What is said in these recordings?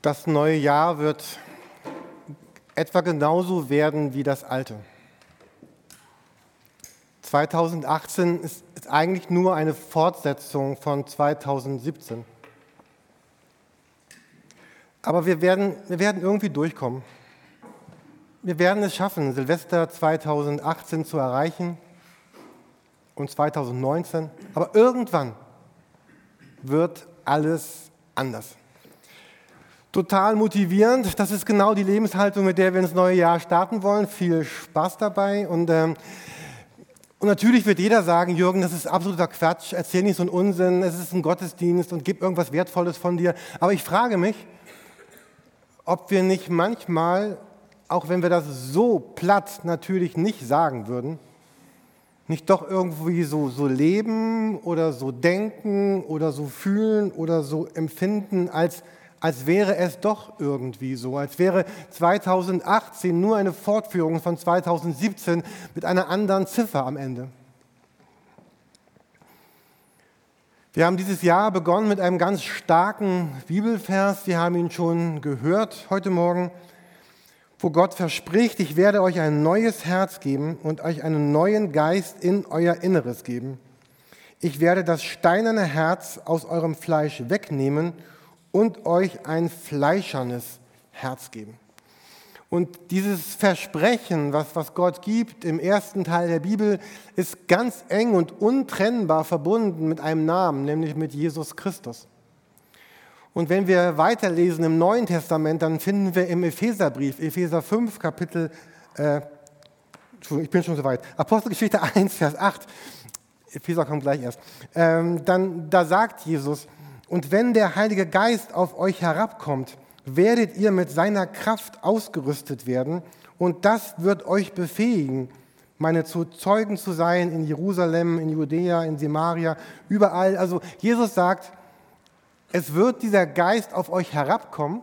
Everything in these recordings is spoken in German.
Das neue Jahr wird etwa genauso werden wie das alte. 2018 ist, ist, eigentlich nur eine Fortsetzung von 2017. Aber wir werden, wir werden irgendwie durchkommen. Wir werden es schaffen, Silvester 2018 zu erreichen und 2019. Aber irgendwann wird alles anders. Total motivierend. Das ist genau die Lebenshaltung, mit der wir ins neue Jahr starten wollen. Viel Spaß dabei. Und, ähm, und natürlich wird jeder sagen, Jürgen, das ist absoluter Quatsch. Erzähl nicht so einen Unsinn. Es ist ein Gottesdienst und gib irgendwas Wertvolles von dir. Aber ich frage mich, ob wir nicht manchmal, auch wenn wir das so platt natürlich nicht sagen würden, nicht doch irgendwie so, so leben oder so denken oder so fühlen oder so empfinden, als, als wäre es doch irgendwie so, als wäre 2018 nur eine Fortführung von 2017 mit einer anderen Ziffer am Ende. Wir haben dieses Jahr begonnen mit einem ganz starken Bibelvers. Wir haben ihn schon gehört heute Morgen wo Gott verspricht, ich werde euch ein neues Herz geben und euch einen neuen Geist in euer Inneres geben. Ich werde das steinerne Herz aus eurem Fleisch wegnehmen und euch ein fleischernes Herz geben. Und dieses Versprechen, was, was Gott gibt im ersten Teil der Bibel, ist ganz eng und untrennbar verbunden mit einem Namen, nämlich mit Jesus Christus. Und wenn wir weiterlesen im Neuen Testament, dann finden wir im Epheserbrief, Epheser 5, Kapitel, äh, ich bin schon so weit, Apostelgeschichte 1, Vers 8, Epheser kommt gleich erst, ähm, dann, da sagt Jesus, und wenn der Heilige Geist auf euch herabkommt, werdet ihr mit seiner Kraft ausgerüstet werden. Und das wird euch befähigen, meine zu Zeugen zu sein in Jerusalem, in Judäa, in Samaria, überall. Also Jesus sagt, es wird dieser Geist auf euch herabkommen.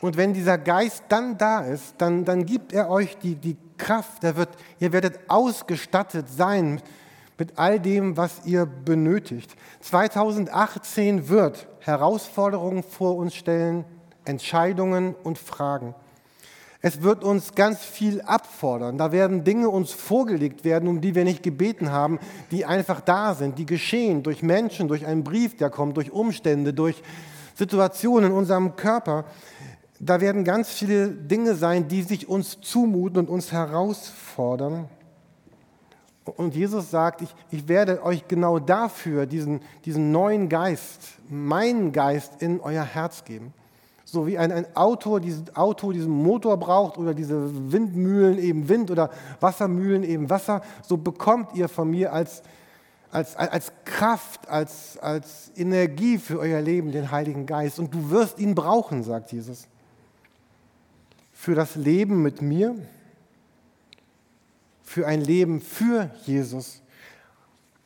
Und wenn dieser Geist dann da ist, dann, dann gibt er euch die, die Kraft, der wird, ihr werdet ausgestattet sein mit all dem, was ihr benötigt. 2018 wird Herausforderungen vor uns stellen, Entscheidungen und Fragen. Es wird uns ganz viel abfordern. Da werden Dinge uns vorgelegt werden, um die wir nicht gebeten haben, die einfach da sind, die geschehen durch Menschen, durch einen Brief, der kommt, durch Umstände, durch Situationen in unserem Körper. Da werden ganz viele Dinge sein, die sich uns zumuten und uns herausfordern. Und Jesus sagt, ich, ich werde euch genau dafür diesen, diesen neuen Geist, meinen Geist in euer Herz geben. So wie ein, ein Auto, dieses Auto diesen Motor braucht oder diese Windmühlen eben Wind oder Wassermühlen eben Wasser, so bekommt ihr von mir als, als, als Kraft, als, als Energie für euer Leben den Heiligen Geist. Und du wirst ihn brauchen, sagt Jesus. Für das Leben mit mir, für ein Leben für Jesus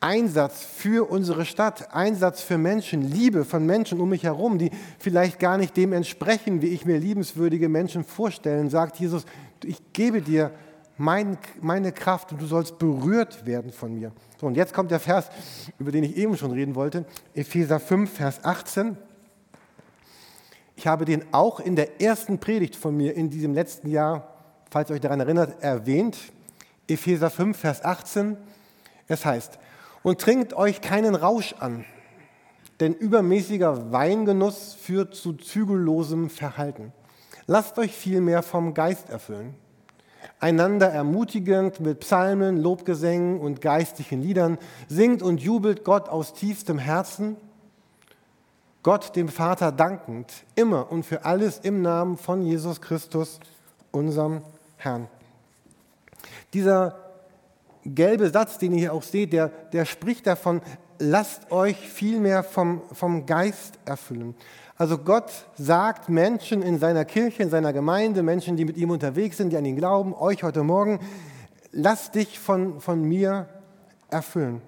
Einsatz für unsere Stadt, Einsatz für Menschen, Liebe von Menschen um mich herum, die vielleicht gar nicht dem entsprechen, wie ich mir liebenswürdige Menschen vorstellen, sagt Jesus, ich gebe dir mein, meine Kraft und du sollst berührt werden von mir. So, und jetzt kommt der Vers, über den ich eben schon reden wollte, Epheser 5, Vers 18. Ich habe den auch in der ersten Predigt von mir in diesem letzten Jahr, falls ihr euch daran erinnert, erwähnt. Epheser 5, Vers 18. Es heißt, und trinkt euch keinen Rausch an, denn übermäßiger Weingenuss führt zu zügellosem Verhalten. Lasst euch vielmehr vom Geist erfüllen, einander ermutigend mit Psalmen, Lobgesängen und geistlichen Liedern, singt und jubelt Gott aus tiefstem Herzen, Gott dem Vater dankend, immer und für alles im Namen von Jesus Christus, unserem Herrn. Dieser gelbe Satz, den ihr hier auch seht, der, der spricht davon, lasst euch vielmehr vom, vom Geist erfüllen. Also Gott sagt Menschen in seiner Kirche, in seiner Gemeinde, Menschen, die mit ihm unterwegs sind, die an ihn glauben, euch heute Morgen, lasst dich von, von mir erfüllen.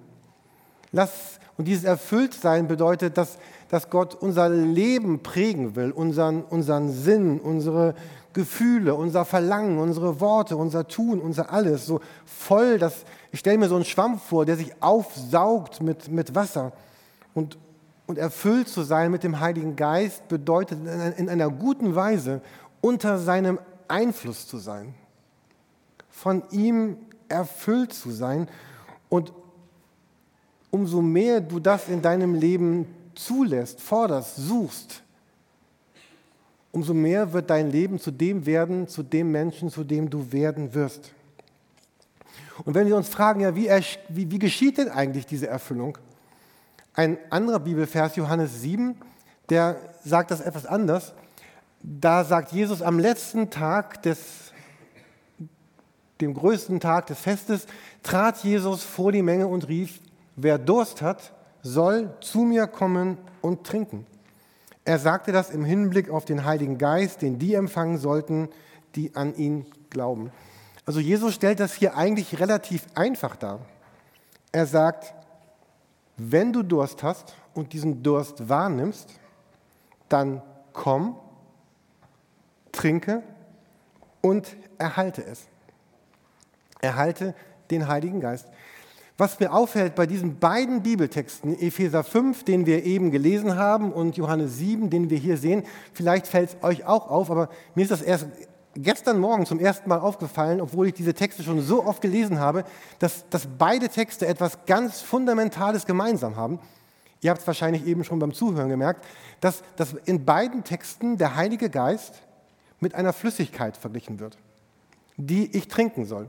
Lass, und dieses Erfülltsein bedeutet, dass, dass Gott unser Leben prägen will, unseren, unseren Sinn, unsere, Gefühle, unser Verlangen, unsere Worte, unser Tun, unser Alles. So voll, dass ich stelle mir so einen Schwamm vor, der sich aufsaugt mit, mit Wasser. Und und erfüllt zu sein mit dem Heiligen Geist bedeutet in einer guten Weise unter seinem Einfluss zu sein, von ihm erfüllt zu sein. Und umso mehr du das in deinem Leben zulässt, forderst, suchst, umso mehr wird dein Leben zu dem werden, zu dem Menschen, zu dem du werden wirst. Und wenn wir uns fragen, ja, wie, wie, wie geschieht denn eigentlich diese Erfüllung? Ein anderer Bibelvers, Johannes 7, der sagt das etwas anders. Da sagt Jesus am letzten Tag des, dem größten Tag des Festes, trat Jesus vor die Menge und rief, wer Durst hat, soll zu mir kommen und trinken. Er sagte das im Hinblick auf den Heiligen Geist, den die empfangen sollten, die an ihn glauben. Also Jesus stellt das hier eigentlich relativ einfach dar. Er sagt, wenn du Durst hast und diesen Durst wahrnimmst, dann komm, trinke und erhalte es. Erhalte den Heiligen Geist. Was mir auffällt bei diesen beiden Bibeltexten, Epheser 5, den wir eben gelesen haben, und Johannes 7, den wir hier sehen, vielleicht fällt es euch auch auf, aber mir ist das erst gestern Morgen zum ersten Mal aufgefallen, obwohl ich diese Texte schon so oft gelesen habe, dass, dass beide Texte etwas ganz Fundamentales gemeinsam haben. Ihr habt es wahrscheinlich eben schon beim Zuhören gemerkt, dass, dass in beiden Texten der Heilige Geist mit einer Flüssigkeit verglichen wird, die ich trinken soll.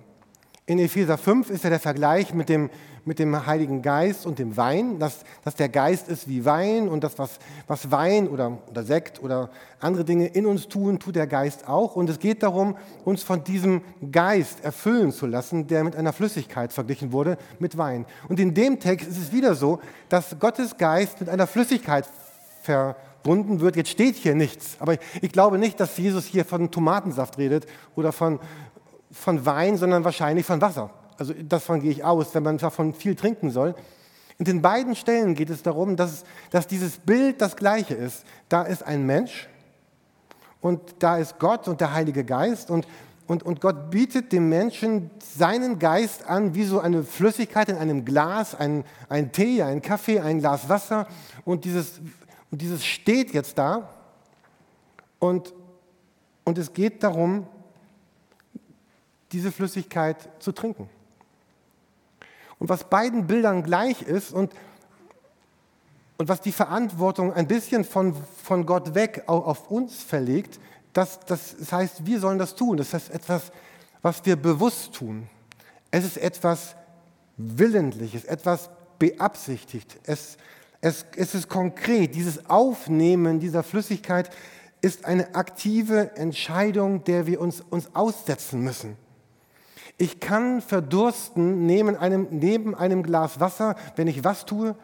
In Epheser 5 ist ja der Vergleich mit dem, mit dem Heiligen Geist und dem Wein, dass, dass der Geist ist wie Wein und das, was, was Wein oder, oder Sekt oder andere Dinge in uns tun, tut der Geist auch. Und es geht darum, uns von diesem Geist erfüllen zu lassen, der mit einer Flüssigkeit verglichen wurde, mit Wein. Und in dem Text ist es wieder so, dass Gottes Geist mit einer Flüssigkeit verbunden wird. Jetzt steht hier nichts, aber ich glaube nicht, dass Jesus hier von Tomatensaft redet oder von, von Wein, sondern wahrscheinlich von Wasser. Also davon gehe ich aus, wenn man davon viel trinken soll. In den beiden Stellen geht es darum, dass, dass dieses Bild das gleiche ist. Da ist ein Mensch und da ist Gott und der Heilige Geist und, und, und Gott bietet dem Menschen seinen Geist an, wie so eine Flüssigkeit in einem Glas, ein, ein Tee, ein Kaffee, ein Glas Wasser und dieses, und dieses steht jetzt da und, und es geht darum, diese Flüssigkeit zu trinken. Und was beiden Bildern gleich ist und, und was die Verantwortung ein bisschen von, von Gott weg auf uns verlegt, das, das, das heißt, wir sollen das tun. Das ist etwas, was wir bewusst tun. Es ist etwas Willentliches, etwas beabsichtigt. Es, es, es ist konkret. Dieses Aufnehmen dieser Flüssigkeit ist eine aktive Entscheidung, der wir uns, uns aussetzen müssen. Ich kann verdursten neben einem, neben einem Glas Wasser, wenn ich was tue?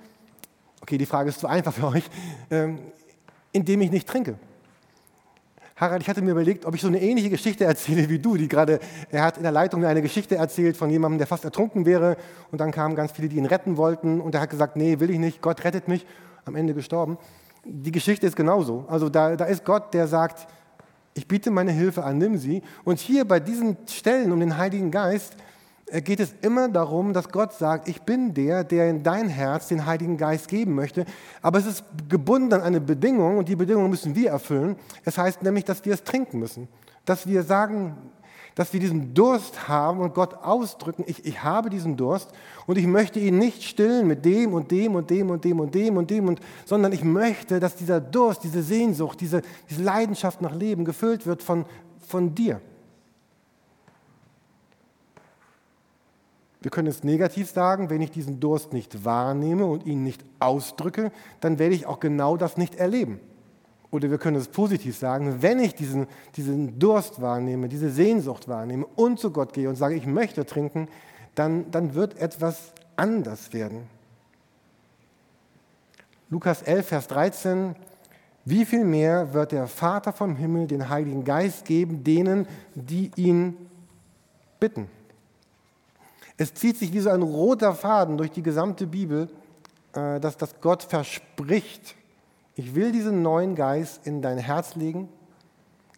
Okay, die Frage ist zu einfach für euch, ähm, indem ich nicht trinke. Harald, ich hatte mir überlegt, ob ich so eine ähnliche Geschichte erzähle wie du, die gerade, er hat in der Leitung mir eine Geschichte erzählt von jemandem, der fast ertrunken wäre und dann kamen ganz viele, die ihn retten wollten und er hat gesagt, nee, will ich nicht, Gott rettet mich, am Ende gestorben. Die Geschichte ist genauso. Also da, da ist Gott, der sagt, ich biete meine Hilfe an, nimm sie. Und hier bei diesen Stellen um den Heiligen Geist äh, geht es immer darum, dass Gott sagt, ich bin der, der in dein Herz den Heiligen Geist geben möchte. Aber es ist gebunden an eine Bedingung und die Bedingung müssen wir erfüllen. Es heißt nämlich, dass wir es trinken müssen. Dass wir sagen, dass wir diesen Durst haben und Gott ausdrücken, ich, ich habe diesen Durst und ich möchte ihn nicht stillen mit dem und dem und dem und dem und dem und dem, und, sondern ich möchte, dass dieser Durst, diese Sehnsucht, diese, diese Leidenschaft nach Leben gefüllt wird von, von dir. Wir können es negativ sagen, wenn ich diesen Durst nicht wahrnehme und ihn nicht ausdrücke, dann werde ich auch genau das nicht erleben. Oder wir können es positiv sagen, wenn ich diesen, diesen Durst wahrnehme, diese Sehnsucht wahrnehme und zu Gott gehe und sage, ich möchte trinken, dann, dann wird etwas anders werden. Lukas 11, Vers 13, wie viel mehr wird der Vater vom Himmel den Heiligen Geist geben denen, die ihn bitten? Es zieht sich wie so ein roter Faden durch die gesamte Bibel, äh, dass, dass Gott verspricht, ich will diesen neuen Geist in dein Herz legen.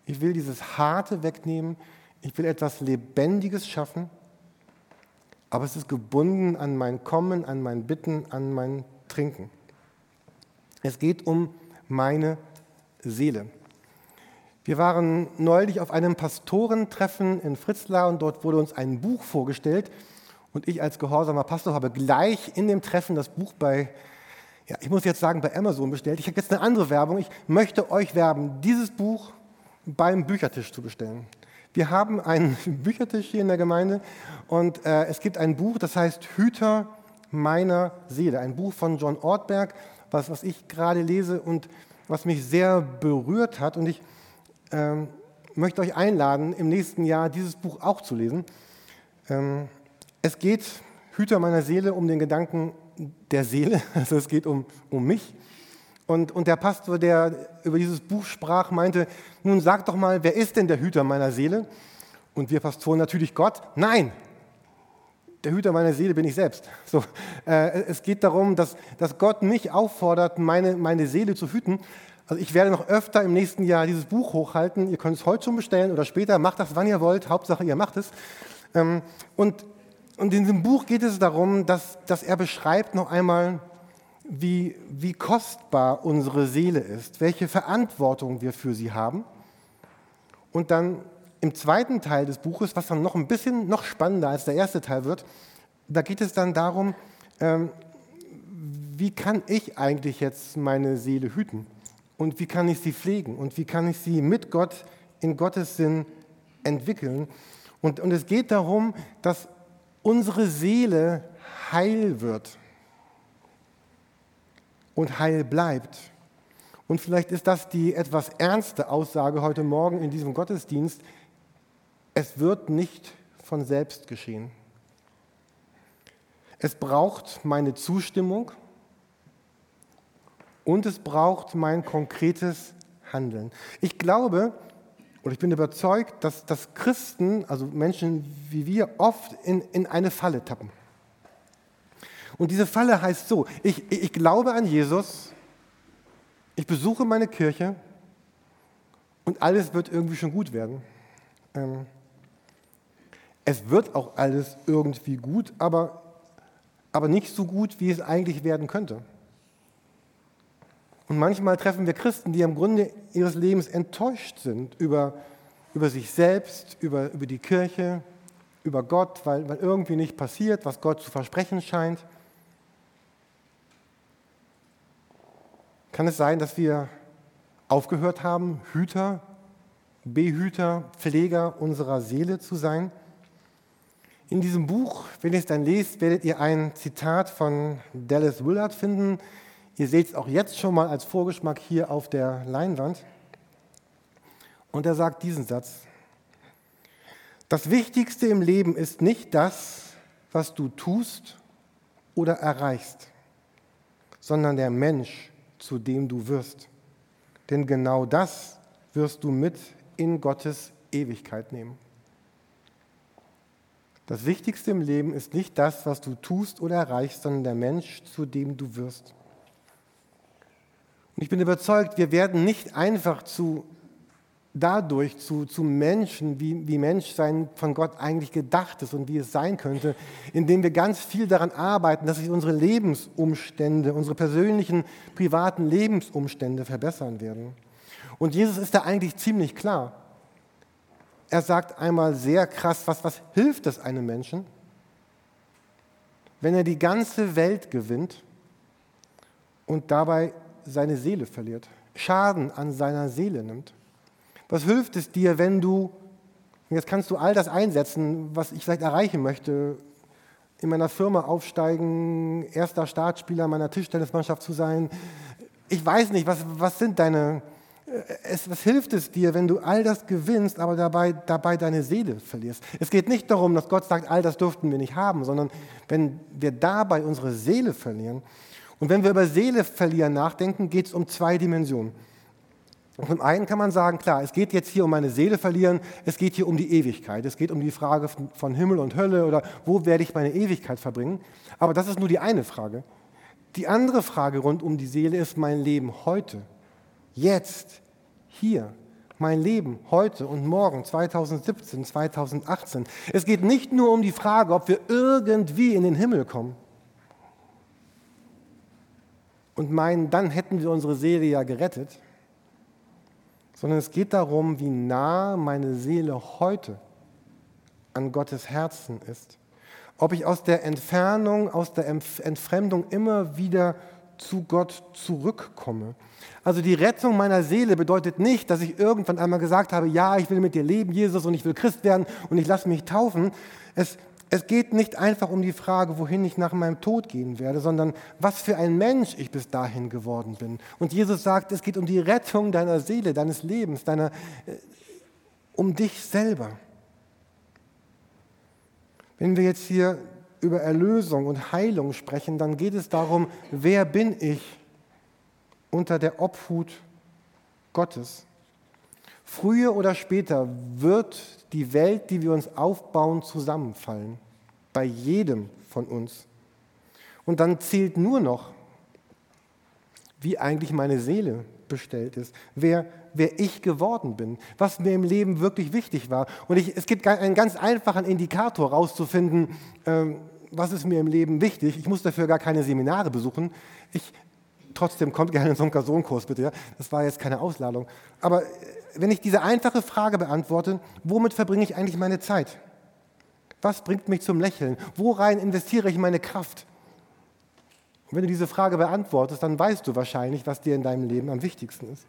Ich will dieses Harte wegnehmen. Ich will etwas Lebendiges schaffen. Aber es ist gebunden an mein Kommen, an mein Bitten, an mein Trinken. Es geht um meine Seele. Wir waren neulich auf einem Pastorentreffen in Fritzlar und dort wurde uns ein Buch vorgestellt. Und ich als gehorsamer Pastor habe gleich in dem Treffen das Buch bei, ja, ich muss jetzt sagen, bei Amazon bestellt. Ich habe jetzt eine andere Werbung. Ich möchte euch werben, dieses Buch beim Büchertisch zu bestellen. Wir haben einen Büchertisch hier in der Gemeinde und äh, es gibt ein Buch, das heißt Hüter meiner Seele. Ein Buch von John Ortberg, was, was ich gerade lese und was mich sehr berührt hat. Und ich ähm, möchte euch einladen, im nächsten Jahr dieses Buch auch zu lesen. Ähm, es geht, Hüter meiner Seele, um den Gedanken der Seele. Also es geht um, um mich. Und, und der Pastor, der über dieses Buch sprach, meinte, nun sag doch mal, wer ist denn der Hüter meiner Seele? Und wir Pastoren natürlich Gott. Nein, der Hüter meiner Seele bin ich selbst. So, äh, es geht darum, dass, dass Gott mich auffordert, meine, meine Seele zu hüten. Also ich werde noch öfter im nächsten Jahr dieses Buch hochhalten. Ihr könnt es heute schon bestellen oder später. Macht das, wann ihr wollt. Hauptsache, ihr macht es. Ähm, und, und in diesem Buch geht es darum, dass, dass er beschreibt noch einmal, wie, wie kostbar unsere Seele ist, welche Verantwortung wir für sie haben. Und dann im zweiten Teil des Buches, was dann noch ein bisschen noch spannender als der erste Teil wird, da geht es dann darum, ähm, wie kann ich eigentlich jetzt meine Seele hüten und wie kann ich sie pflegen und wie kann ich sie mit Gott in Gottes Sinn entwickeln. Und, und es geht darum, dass unsere Seele heil wird und heil bleibt. Und vielleicht ist das die etwas ernste Aussage heute Morgen in diesem Gottesdienst. Es wird nicht von selbst geschehen. Es braucht meine Zustimmung und es braucht mein konkretes Handeln. Ich glaube oder ich bin überzeugt, dass, dass Christen, also Menschen wie wir, oft in, in eine Falle tappen. Und diese Falle heißt so, ich, ich glaube an Jesus, ich besuche meine Kirche und alles wird irgendwie schon gut werden. Ähm, es wird auch alles irgendwie gut, aber, aber nicht so gut, wie es eigentlich werden könnte. Und manchmal treffen wir Christen, die am Grunde ihres Lebens enttäuscht sind über, über sich selbst, über, über die Kirche, über Gott, weil, weil irgendwie nicht passiert, was Gott zu versprechen scheint. Kann es sein, dass wir aufgehört haben, Hüter, Behüter, Pfleger unserer Seele zu sein? In diesem Buch, wenn ihr es dann lest, werdet ihr ein Zitat von Dallas Willard finden. Ihr seht es auch jetzt schon mal als Vorgeschmack hier auf der Leinwand. Und er sagt diesen Satz. Das Wichtigste im Leben ist nicht das, was du tust oder erreichst, sondern der Mensch, zu dem du wirst. Denn genau das wirst du mit in Gottes Ewigkeit nehmen. Das Wichtigste im Leben ist nicht das, was du tust oder erreichst, sondern der Mensch, zu dem du wirst. Und ich bin überzeugt, wir werden nicht einfach zu, dadurch zu, zu Menschen, wie, wie Menschsein von Gott eigentlich gedacht ist und wie es sein könnte, indem wir ganz viel daran arbeiten, dass sich unsere Lebensumstände, unsere persönlichen, privaten Lebensumstände verbessern werden. Und Jesus ist da eigentlich ziemlich klar er sagt einmal sehr krass, was, was hilft es einem Menschen, wenn er die ganze Welt gewinnt und dabei seine Seele verliert, Schaden an seiner Seele nimmt? Was hilft es dir, wenn du, jetzt kannst du all das einsetzen, was ich vielleicht erreichen möchte, in meiner Firma aufsteigen, erster Startspieler meiner Tischtennismannschaft zu sein. Ich weiß nicht, was, was sind deine, es, was hilft es dir, wenn du all das gewinnst, aber dabei, dabei deine Seele verlierst? Es geht nicht darum, dass Gott sagt, all das durften wir nicht haben, sondern wenn wir dabei unsere Seele verlieren. Und wenn wir über Seele verlieren nachdenken, geht es um zwei Dimensionen. Und zum einen kann man sagen, klar, es geht jetzt hier um meine Seele verlieren, es geht hier um die Ewigkeit, es geht um die Frage von Himmel und Hölle oder wo werde ich meine Ewigkeit verbringen. Aber das ist nur die eine Frage. Die andere Frage rund um die Seele ist mein Leben heute jetzt, hier, mein Leben heute und morgen, 2017, 2018. Es geht nicht nur um die Frage, ob wir irgendwie in den Himmel kommen. Und meinen, dann hätten wir unsere Seele ja gerettet, sondern es geht darum, wie nah meine Seele heute an Gottes Herzen ist. Ob ich aus der Entfernung, aus der Entfremdung immer wieder zu Gott zurückkomme. Also die Rettung meiner Seele bedeutet nicht, dass ich irgendwann einmal gesagt habe, ja, ich will mit dir leben, Jesus, und ich will Christ werden und ich lasse mich taufen. Es es geht nicht einfach um die Frage, wohin ich nach meinem Tod gehen werde, sondern was für ein Mensch ich bis dahin geworden bin. Und Jesus sagt, es geht um die Rettung deiner Seele, deines Lebens, deiner, äh, um dich selber. Wenn wir jetzt hier über Erlösung und Heilung sprechen, dann geht es darum, wer bin ich unter der Obhut Gottes. Früher oder später wird die Welt, die wir uns aufbauen, zusammenfallen. Bei jedem von uns. Und dann zählt nur noch, wie eigentlich meine Seele bestellt ist, wer, wer ich geworden bin, was mir im Leben wirklich wichtig war. Und ich, es gibt einen ganz einfachen Indikator herauszufinden, ähm, was ist mir im Leben wichtig. Ich muss dafür gar keine Seminare besuchen. Ich, trotzdem kommt gerne in so einen Personenkurs bitte. Ja? Das war jetzt keine Ausladung. Aber äh, wenn ich diese einfache Frage beantworte, womit verbringe ich eigentlich meine Zeit? Was bringt mich zum Lächeln? Worein investiere ich meine Kraft? Und wenn du diese Frage beantwortest, dann weißt du wahrscheinlich, was dir in deinem Leben am wichtigsten ist.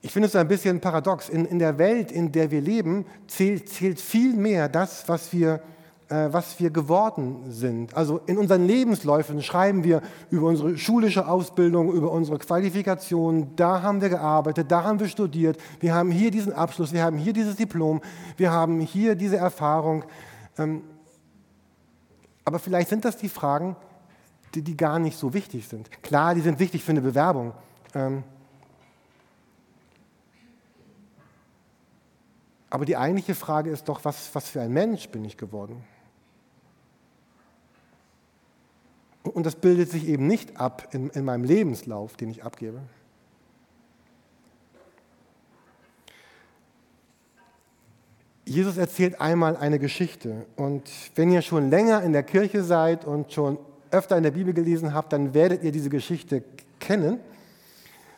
Ich finde es ein bisschen paradox. In, in der Welt, in der wir leben, zählt, zählt viel mehr das, was wir was wir geworden sind. Also in unseren Lebensläufen schreiben wir über unsere schulische Ausbildung, über unsere Qualifikation, da haben wir gearbeitet, da haben wir studiert, wir haben hier diesen Abschluss, wir haben hier dieses Diplom, wir haben hier diese Erfahrung. Ähm, aber vielleicht sind das die Fragen, die, die gar nicht so wichtig sind. Klar, die sind wichtig für eine Bewerbung. Ähm, aber die eigentliche Frage ist doch, was, was für ein Mensch bin ich geworden? Und das bildet sich eben nicht ab in, in meinem Lebenslauf, den ich abgebe. Jesus erzählt einmal eine Geschichte. Und wenn ihr schon länger in der Kirche seid und schon öfter in der Bibel gelesen habt, dann werdet ihr diese Geschichte kennen.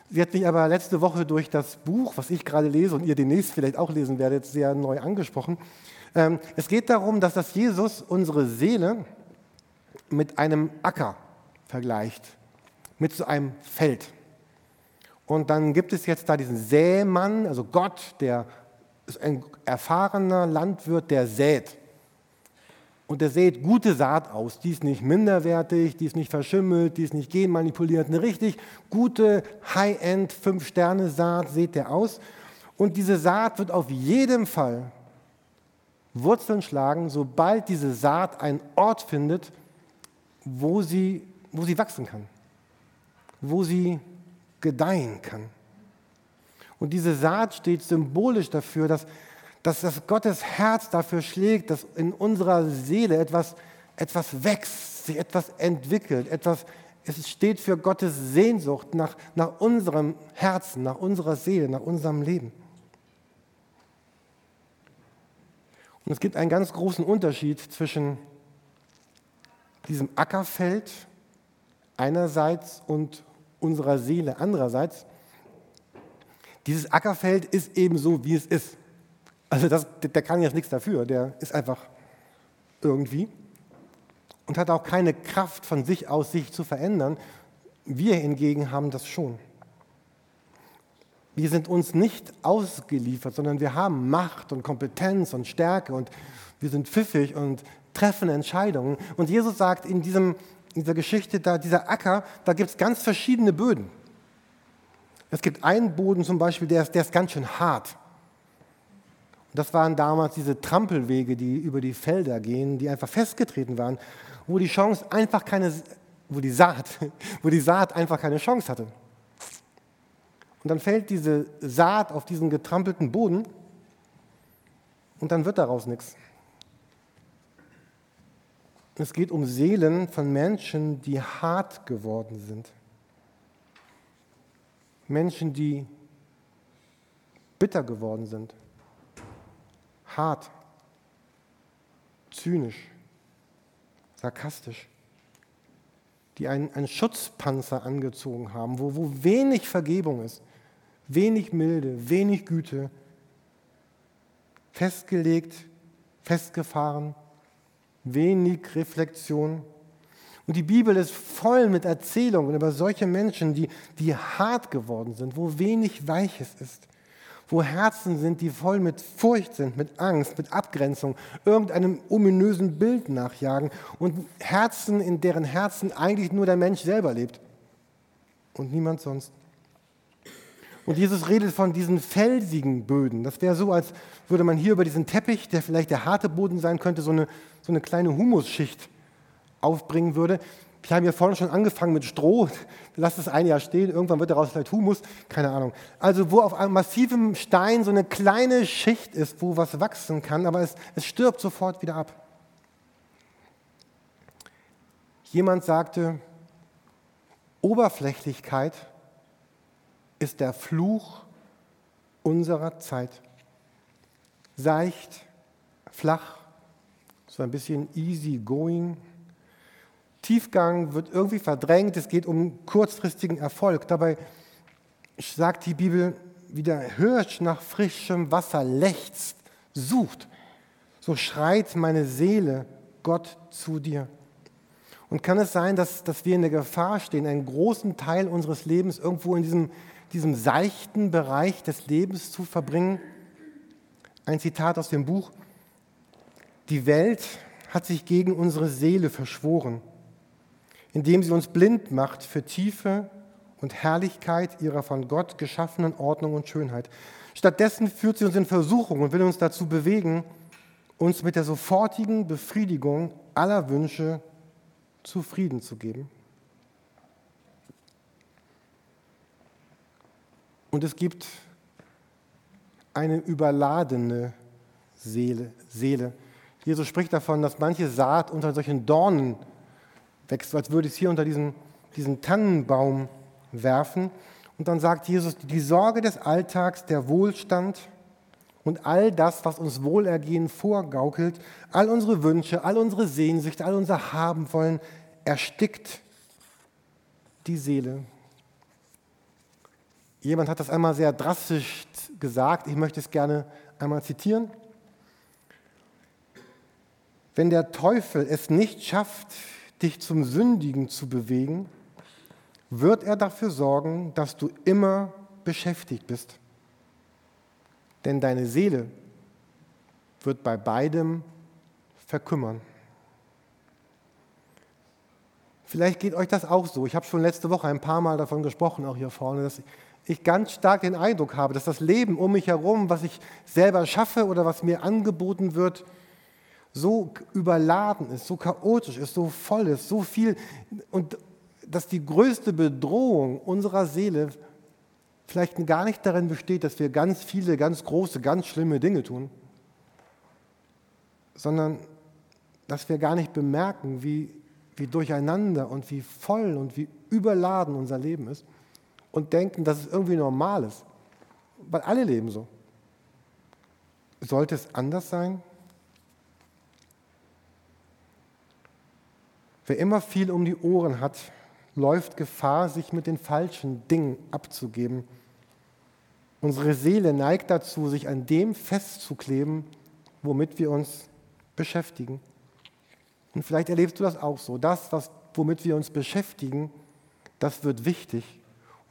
Sie hat mich aber letzte Woche durch das Buch, was ich gerade lese und ihr demnächst vielleicht auch lesen werdet, sehr neu angesprochen. Ähm, es geht darum, dass das Jesus unsere Seele mit einem Acker vergleicht, mit so einem Feld. Und dann gibt es jetzt da diesen Sämann, also Gott, der ist ein erfahrener Landwirt, der sät. Und der sät gute Saat aus. Die ist nicht minderwertig, die ist nicht verschimmelt, die ist nicht genmanipuliert. Eine richtig gute High-End Fünf-Sterne-Saat sät der aus. Und diese Saat wird auf jeden Fall Wurzeln schlagen, sobald diese Saat einen Ort findet, wo sie, wo sie wachsen kann, wo sie gedeihen kann. Und diese Saat steht symbolisch dafür, dass, dass das Gottes Herz dafür schlägt, dass in unserer Seele etwas, etwas wächst, sich etwas entwickelt, etwas, es steht für Gottes Sehnsucht nach, nach unserem Herzen, nach unserer Seele, nach unserem Leben. Und es gibt einen ganz großen Unterschied zwischen diesem Ackerfeld einerseits und unserer Seele andererseits. Dieses Ackerfeld ist eben so, wie es ist. Also das, der kann jetzt nichts dafür, der ist einfach irgendwie und hat auch keine Kraft von sich aus, sich zu verändern. Wir hingegen haben das schon. Wir sind uns nicht ausgeliefert, sondern wir haben Macht und Kompetenz und Stärke und wir sind pfiffig und treffen Entscheidungen. Und Jesus sagt in, diesem, in dieser Geschichte, da, dieser Acker, da gibt es ganz verschiedene Böden. Es gibt einen Boden zum Beispiel, der ist, der ist ganz schön hart. Und das waren damals diese Trampelwege, die über die Felder gehen, die einfach festgetreten waren, wo die Chance einfach keine, wo die Saat, wo die Saat einfach keine Chance hatte. Und dann fällt diese Saat auf diesen getrampelten Boden und dann wird daraus nichts. Es geht um Seelen von Menschen, die hart geworden sind. Menschen, die bitter geworden sind. Hart, zynisch, sarkastisch. die einen, einen Schutzpanzer angezogen haben, wo, wo wenig Vergebung ist, wenig Milde, wenig Güte, festgelegt, festgefahren, wenig Reflexion. Und die Bibel ist voll mit Erzählungen über solche Menschen, die, die hart geworden sind, wo wenig Weiches ist, wo Herzen sind, die voll mit Furcht sind, mit Angst, mit Abgrenzung, irgendeinem ominösen Bild nachjagen und Herzen, in deren Herzen eigentlich nur der Mensch selber lebt und niemand sonst. Und Jesus redet von diesen felsigen Böden. Das wäre so, als würde man hier über diesen Teppich, der vielleicht der harte Boden sein könnte, so eine, so eine kleine Humusschicht aufbringen würde. Wir haben ja vorhin schon angefangen mit Stroh. Lass es ein Jahr stehen, irgendwann wird daraus vielleicht Humus, keine Ahnung. Also wo auf einem massiven Stein so eine kleine Schicht ist, wo was wachsen kann, aber es, es stirbt sofort wieder ab. Jemand sagte, Oberflächlichkeit ist der Fluch unserer Zeit. Seicht, flach, so ein bisschen easy going. Tiefgang wird irgendwie verdrängt, es geht um kurzfristigen Erfolg. Dabei sagt die Bibel, wie der Hirsch nach frischem Wasser lechzt, sucht, so schreit meine Seele Gott zu dir. Und kann es sein, dass, dass wir in der Gefahr stehen, einen großen Teil unseres Lebens irgendwo in diesem diesem seichten Bereich des Lebens zu verbringen. Ein Zitat aus dem Buch. Die Welt hat sich gegen unsere Seele verschworen, indem sie uns blind macht für Tiefe und Herrlichkeit ihrer von Gott geschaffenen Ordnung und Schönheit. Stattdessen führt sie uns in Versuchung und will uns dazu bewegen, uns mit der sofortigen Befriedigung aller Wünsche zufrieden zu geben. Und es gibt eine überladene Seele. Seele. Jesus spricht davon, dass manche Saat unter solchen Dornen wächst, als würde es hier unter diesen, diesen Tannenbaum werfen. Und dann sagt Jesus, die Sorge des Alltags, der Wohlstand und all das, was uns Wohlergehen vorgaukelt, all unsere Wünsche, all unsere Sehnsüchte, all unser Haben wollen, erstickt die Seele. Jemand hat das einmal sehr drastisch gesagt, ich möchte es gerne einmal zitieren. Wenn der Teufel es nicht schafft, dich zum Sündigen zu bewegen, wird er dafür sorgen, dass du immer beschäftigt bist. Denn deine Seele wird bei beidem verkümmern. Vielleicht geht euch das auch so. Ich habe schon letzte Woche ein paar Mal davon gesprochen, auch hier vorne, dass ich ganz stark den Eindruck habe, dass das Leben um mich herum, was ich selber schaffe oder was mir angeboten wird, so überladen ist, so chaotisch ist, so voll ist, so viel und dass die größte Bedrohung unserer Seele vielleicht gar nicht darin besteht, dass wir ganz viele, ganz große, ganz schlimme Dinge tun, sondern dass wir gar nicht bemerken, wie, wie durcheinander und wie voll und wie überladen unser Leben ist und denken, dass es irgendwie normal ist. Weil alle leben so. Sollte es anders sein? Wer immer viel um die Ohren hat, läuft Gefahr, sich mit den falschen Dingen abzugeben. Unsere Seele neigt dazu, sich an dem festzukleben, womit wir uns beschäftigen. Und vielleicht erlebst du das auch so. Das, was, womit wir uns beschäftigen, das wird wichtig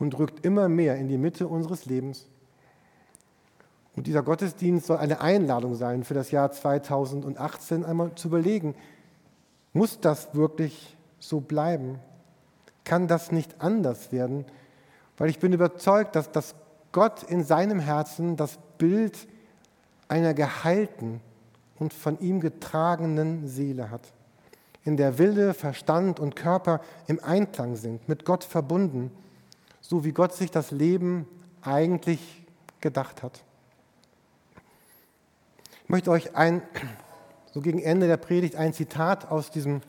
und rückt immer mehr in die Mitte unseres Lebens. Und dieser Gottesdienst soll eine Einladung sein für das Jahr 2018, einmal zu überlegen, muss das wirklich so bleiben? Kann das nicht anders werden? Weil ich bin überzeugt, dass, dass Gott in seinem Herzen das Bild einer geheilten und von ihm getragenen Seele hat, in der Wille, Verstand und Körper im Einklang sind, mit Gott verbunden so wie Gott sich das Leben eigentlich gedacht hat. Ich möchte euch ein, so gegen Ende der Predigt ein Zitat aus diesem,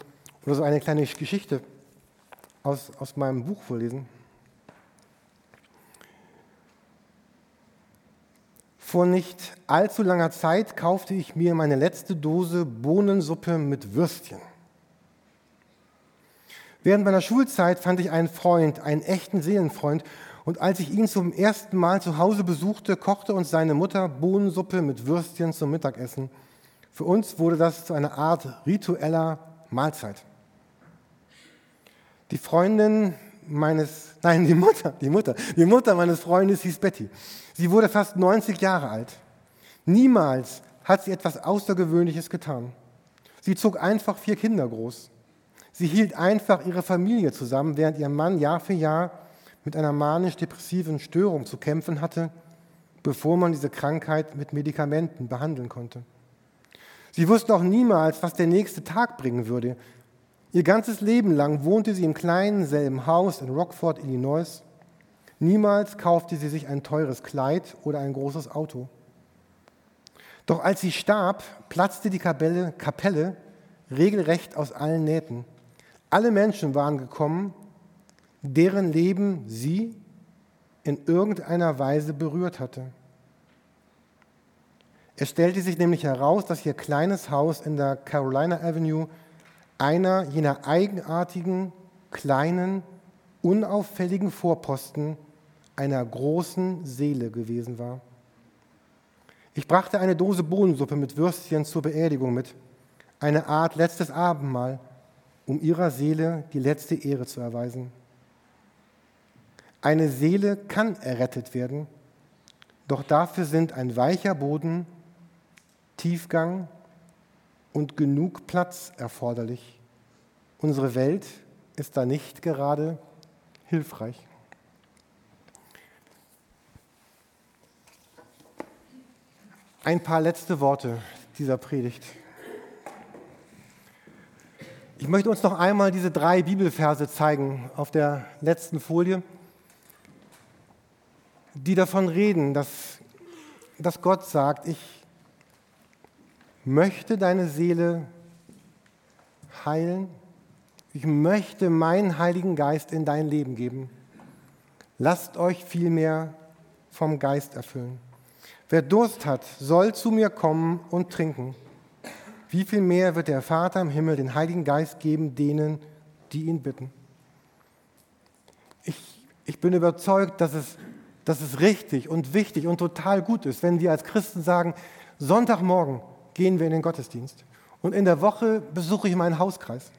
oder so eine kleine Geschichte aus, aus meinem Buch vorlesen. Vor nicht allzu langer Zeit kaufte ich mir meine letzte Dose Bohnensuppe mit Würstchen. Während meiner Schulzeit fand ich einen Freund, einen echten Seelenfreund. Und als ich ihn zum ersten Mal zu Hause besuchte, kochte uns seine Mutter Bohnensuppe mit Würstchen zum Mittagessen. Für uns wurde das zu einer Art ritueller Mahlzeit. Die Freundin meines, nein, die Mutter, die Mutter, die Mutter meines Freundes hieß Betty. Sie wurde fast 90 Jahre alt. Niemals hat sie etwas Außergewöhnliches getan. Sie zog einfach vier Kinder groß. Sie hielt einfach ihre Familie zusammen, während ihr Mann Jahr für Jahr mit einer manisch-depressiven Störung zu kämpfen hatte, bevor man diese Krankheit mit Medikamenten behandeln konnte. Sie wusste auch niemals, was der nächste Tag bringen würde. Ihr ganzes Leben lang wohnte sie im kleinen selben Haus in Rockford, Illinois. Niemals kaufte sie sich ein teures Kleid oder ein großes Auto. Doch als sie starb, platzte die Kapelle, Kapelle regelrecht aus allen Nähten. Alle Menschen waren gekommen, deren Leben sie in irgendeiner Weise berührt hatte. Es stellte sich nämlich heraus, dass ihr kleines Haus in der Carolina Avenue einer jener eigenartigen, kleinen, unauffälligen Vorposten einer großen Seele gewesen war. Ich brachte eine Dose Bohnensuppe mit Würstchen zur Beerdigung mit, eine Art letztes Abendmahl, um ihrer Seele die letzte Ehre zu erweisen. Eine Seele kann errettet werden, doch dafür sind ein weicher Boden, Tiefgang und genug Platz erforderlich. Unsere Welt ist da nicht gerade hilfreich. Ein paar letzte Worte dieser Predigt. Ich möchte uns noch einmal diese drei Bibelverse zeigen auf der letzten Folie, die davon reden, dass, dass Gott sagt, ich möchte deine Seele heilen, ich möchte meinen Heiligen Geist in dein Leben geben. Lasst euch vielmehr vom Geist erfüllen. Wer Durst hat, soll zu mir kommen und trinken wie viel mehr wird der Vater im Himmel den Heiligen Geist geben denen, die ihn bitten? Ich, ich bin überzeugt, dass es, dass es richtig und wichtig und total gut ist, wenn wir als Christen sagen, Sonntagmorgen gehen wir in den Gottesdienst und in der Woche besuche ich meinen Hauskreis.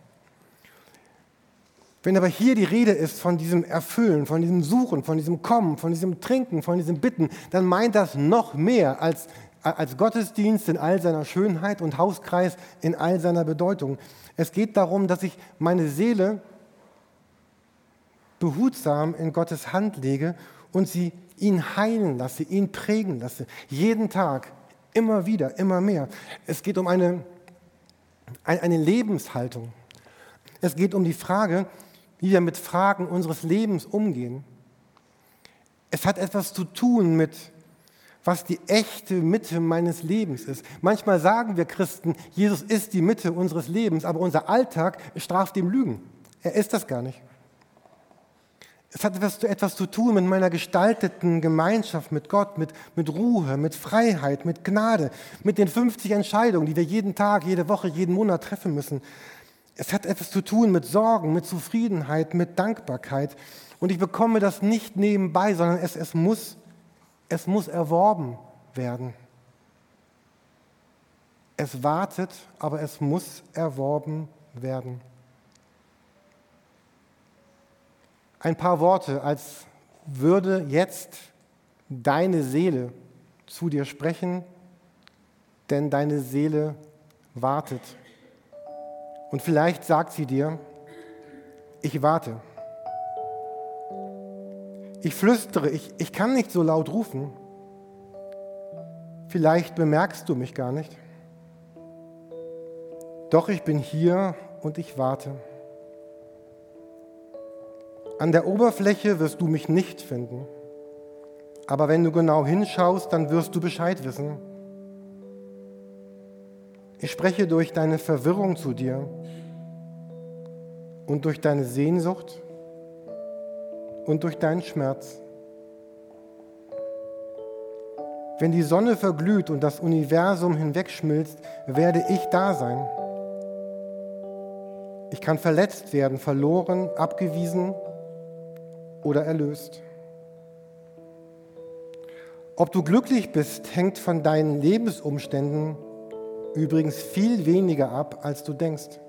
Wenn aber hier die Rede ist von diesem Erfüllen, von diesem Suchen, von diesem Kommen, von diesem Trinken, von diesem Bitten, dann meint das noch mehr als als Gottesdienst in all seiner Schönheit und Hauskreis in all seiner Bedeutung. Es geht darum, dass ich meine Seele behutsam in Gottes Hand lege und sie ihn heilen lasse, ihn prägen lasse. Jeden Tag, immer wieder, immer mehr. Es geht um eine, eine Lebenshaltung. Es geht um die Frage, wie wir mit Fragen unseres Lebens umgehen. Es hat etwas zu tun mit was die echte Mitte meines Lebens ist. Manchmal sagen wir Christen, Jesus ist die Mitte unseres Lebens, aber unser Alltag straft dem Lügen. Er ist das gar nicht. Es hat etwas, etwas zu tun mit meiner gestalteten Gemeinschaft mit Gott, mit, mit Ruhe, mit Freiheit, mit Gnade, mit den 50 Entscheidungen, die wir jeden Tag, jede Woche, jeden Monat treffen müssen. Es hat etwas zu tun mit Sorgen, mit Zufriedenheit, mit Dankbarkeit. Und ich bekomme das nicht nebenbei, sondern es, es muss es muss erworben werden. Es wartet, aber es muss erworben werden. Ein paar Worte, als würde jetzt deine Seele zu dir sprechen, denn deine Seele wartet. Und vielleicht sagt sie dir, ich warte. Ich flüstere, ich, ich kann nicht so laut rufen. Vielleicht bemerkst du mich gar nicht. Doch ich bin hier und ich warte. An der Oberfläche wirst du mich nicht finden. Aber wenn du genau hinschaust, dann wirst du Bescheid wissen. Ich spreche durch deine Verwirrung zu dir und durch deine Sehnsucht und durch deinen Schmerz. Wenn die Sonne verglüht und das Universum hinwegschmilzt, werde ich da sein. Ich kann verletzt werden, verloren, abgewiesen oder erlöst. Ob du glücklich bist, hängt von deinen Lebensumständen übrigens viel weniger ab, als du denkst.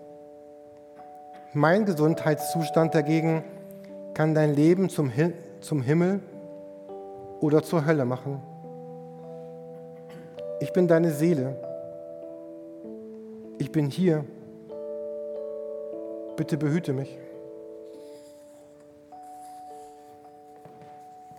Mein Gesundheitszustand dagegen kann dein Leben zum, Hi zum Himmel oder zur Hölle machen. Ich bin deine Seele. Ich bin hier. Bitte behüte mich.